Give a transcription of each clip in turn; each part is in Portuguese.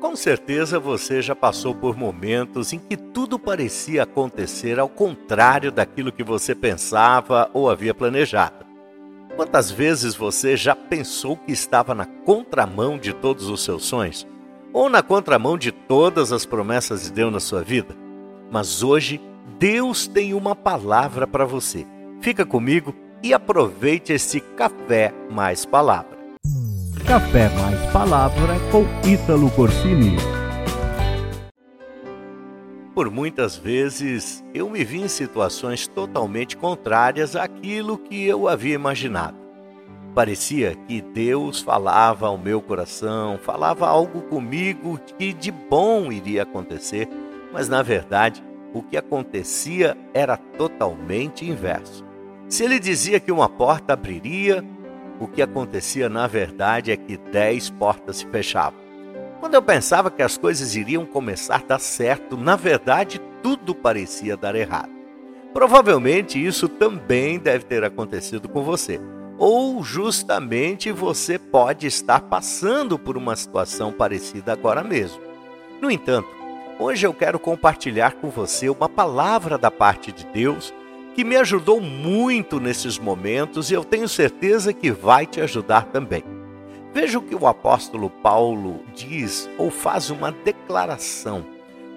Com certeza você já passou por momentos em que tudo parecia acontecer ao contrário daquilo que você pensava ou havia planejado. Quantas vezes você já pensou que estava na contramão de todos os seus sonhos? Ou na contramão de todas as promessas de Deus na sua vida? Mas hoje, Deus tem uma palavra para você. Fica comigo e aproveite esse café mais palavra. Café mais palavra com Ítalo Corsini. Por muitas vezes eu me vi em situações totalmente contrárias àquilo que eu havia imaginado. Parecia que Deus falava ao meu coração, falava algo comigo que de bom iria acontecer, mas na verdade o que acontecia era totalmente inverso. Se ele dizia que uma porta abriria, o que acontecia na verdade é que dez portas se fechavam. Quando eu pensava que as coisas iriam começar a dar certo, na verdade tudo parecia dar errado. Provavelmente isso também deve ter acontecido com você. Ou justamente você pode estar passando por uma situação parecida agora mesmo. No entanto, hoje eu quero compartilhar com você uma palavra da parte de Deus que me ajudou muito nesses momentos e eu tenho certeza que vai te ajudar também. Veja o que o apóstolo Paulo diz ou faz uma declaração.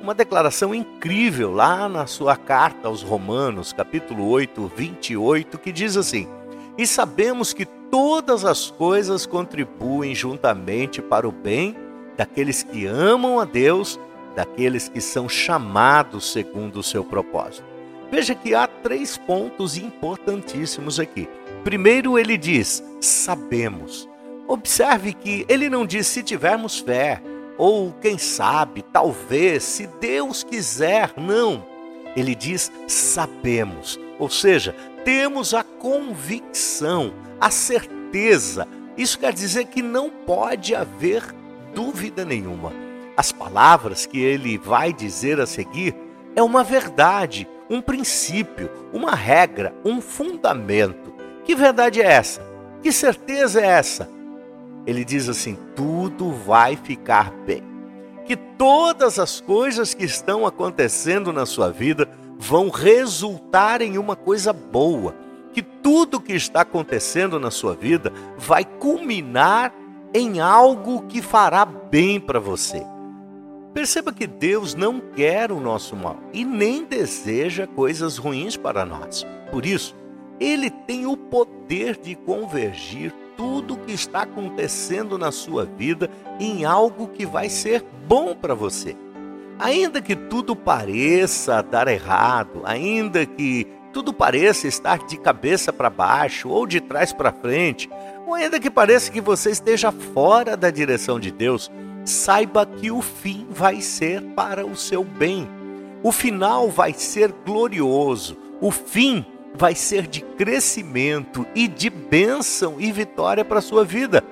Uma declaração incrível lá na sua carta aos Romanos, capítulo 8, 28, que diz assim: E sabemos que todas as coisas contribuem juntamente para o bem daqueles que amam a Deus, daqueles que são chamados segundo o seu propósito. Veja que há três pontos importantíssimos aqui. Primeiro, ele diz: sabemos. Observe que ele não diz se tivermos fé, ou quem sabe, talvez, se Deus quiser. Não. Ele diz sabemos. Ou seja, temos a convicção, a certeza. Isso quer dizer que não pode haver dúvida nenhuma. As palavras que ele vai dizer a seguir é uma verdade um princípio, uma regra, um fundamento. Que verdade é essa? Que certeza é essa? Ele diz assim: tudo vai ficar bem. Que todas as coisas que estão acontecendo na sua vida vão resultar em uma coisa boa. Que tudo que está acontecendo na sua vida vai culminar em algo que fará bem para você. Perceba que Deus não quer o nosso mal e nem deseja coisas ruins para nós. Por isso, Ele tem o poder de convergir tudo o que está acontecendo na sua vida em algo que vai ser bom para você. Ainda que tudo pareça dar errado, ainda que tudo pareça estar de cabeça para baixo ou de trás para frente, ou ainda que pareça que você esteja fora da direção de Deus, saiba que o fim vai ser para o seu bem. O final vai ser glorioso. O fim vai ser de crescimento e de bênção e vitória para a sua vida.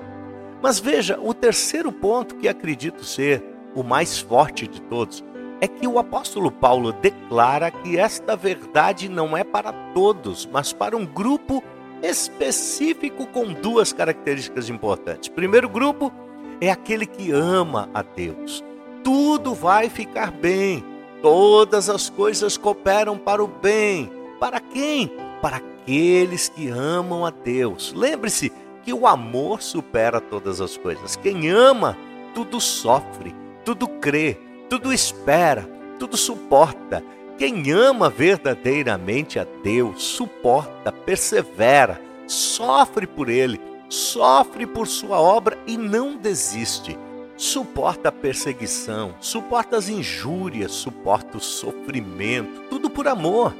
Mas veja, o terceiro ponto que acredito ser o mais forte de todos é que o apóstolo Paulo declara que esta verdade não é para todos, mas para um grupo específico com duas características importantes. Primeiro grupo, é aquele que ama a Deus. Tudo vai ficar bem. Todas as coisas cooperam para o bem. Para quem? Para aqueles que amam a Deus. Lembre-se que o amor supera todas as coisas. Quem ama, tudo sofre, tudo crê, tudo espera, tudo suporta. Quem ama verdadeiramente a Deus, suporta, persevera, sofre por Ele sofre por sua obra e não desiste. Suporta a perseguição, suporta as injúrias, suporta o sofrimento, tudo por amor.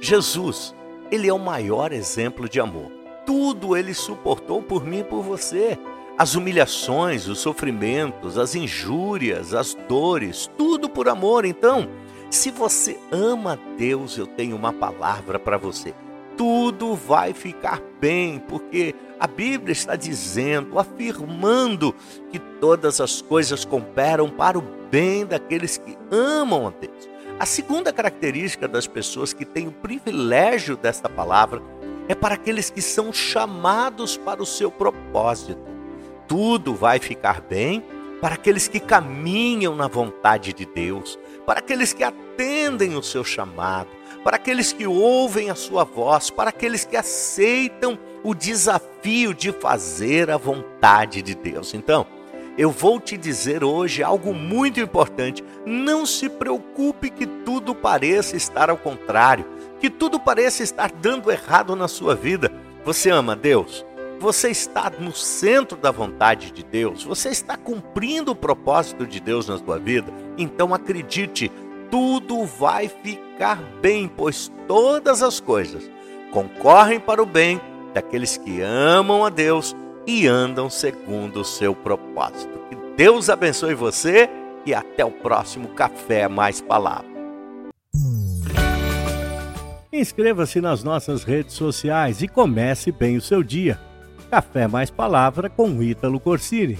Jesus, ele é o maior exemplo de amor. Tudo ele suportou por mim e por você. As humilhações, os sofrimentos, as injúrias, as dores, tudo por amor. Então, se você ama Deus, eu tenho uma palavra para você tudo vai ficar bem, porque a Bíblia está dizendo, afirmando que todas as coisas cooperam para o bem daqueles que amam a Deus. A segunda característica das pessoas que têm o privilégio desta palavra é para aqueles que são chamados para o seu propósito. Tudo vai ficar bem para aqueles que caminham na vontade de Deus, para aqueles que atendem o seu chamado, para aqueles que ouvem a sua voz, para aqueles que aceitam o desafio de fazer a vontade de Deus. Então, eu vou te dizer hoje algo muito importante. Não se preocupe que tudo pareça estar ao contrário, que tudo pareça estar dando errado na sua vida. Você ama Deus? Você está no centro da vontade de Deus? Você está cumprindo o propósito de Deus na sua vida? Então acredite, tudo vai ficar bem, pois todas as coisas concorrem para o bem daqueles que amam a Deus e andam segundo o seu propósito. Que Deus abençoe você e até o próximo Café Mais Palavra. Inscreva-se nas nossas redes sociais e comece bem o seu dia. Café Mais Palavra com Ítalo Corsini.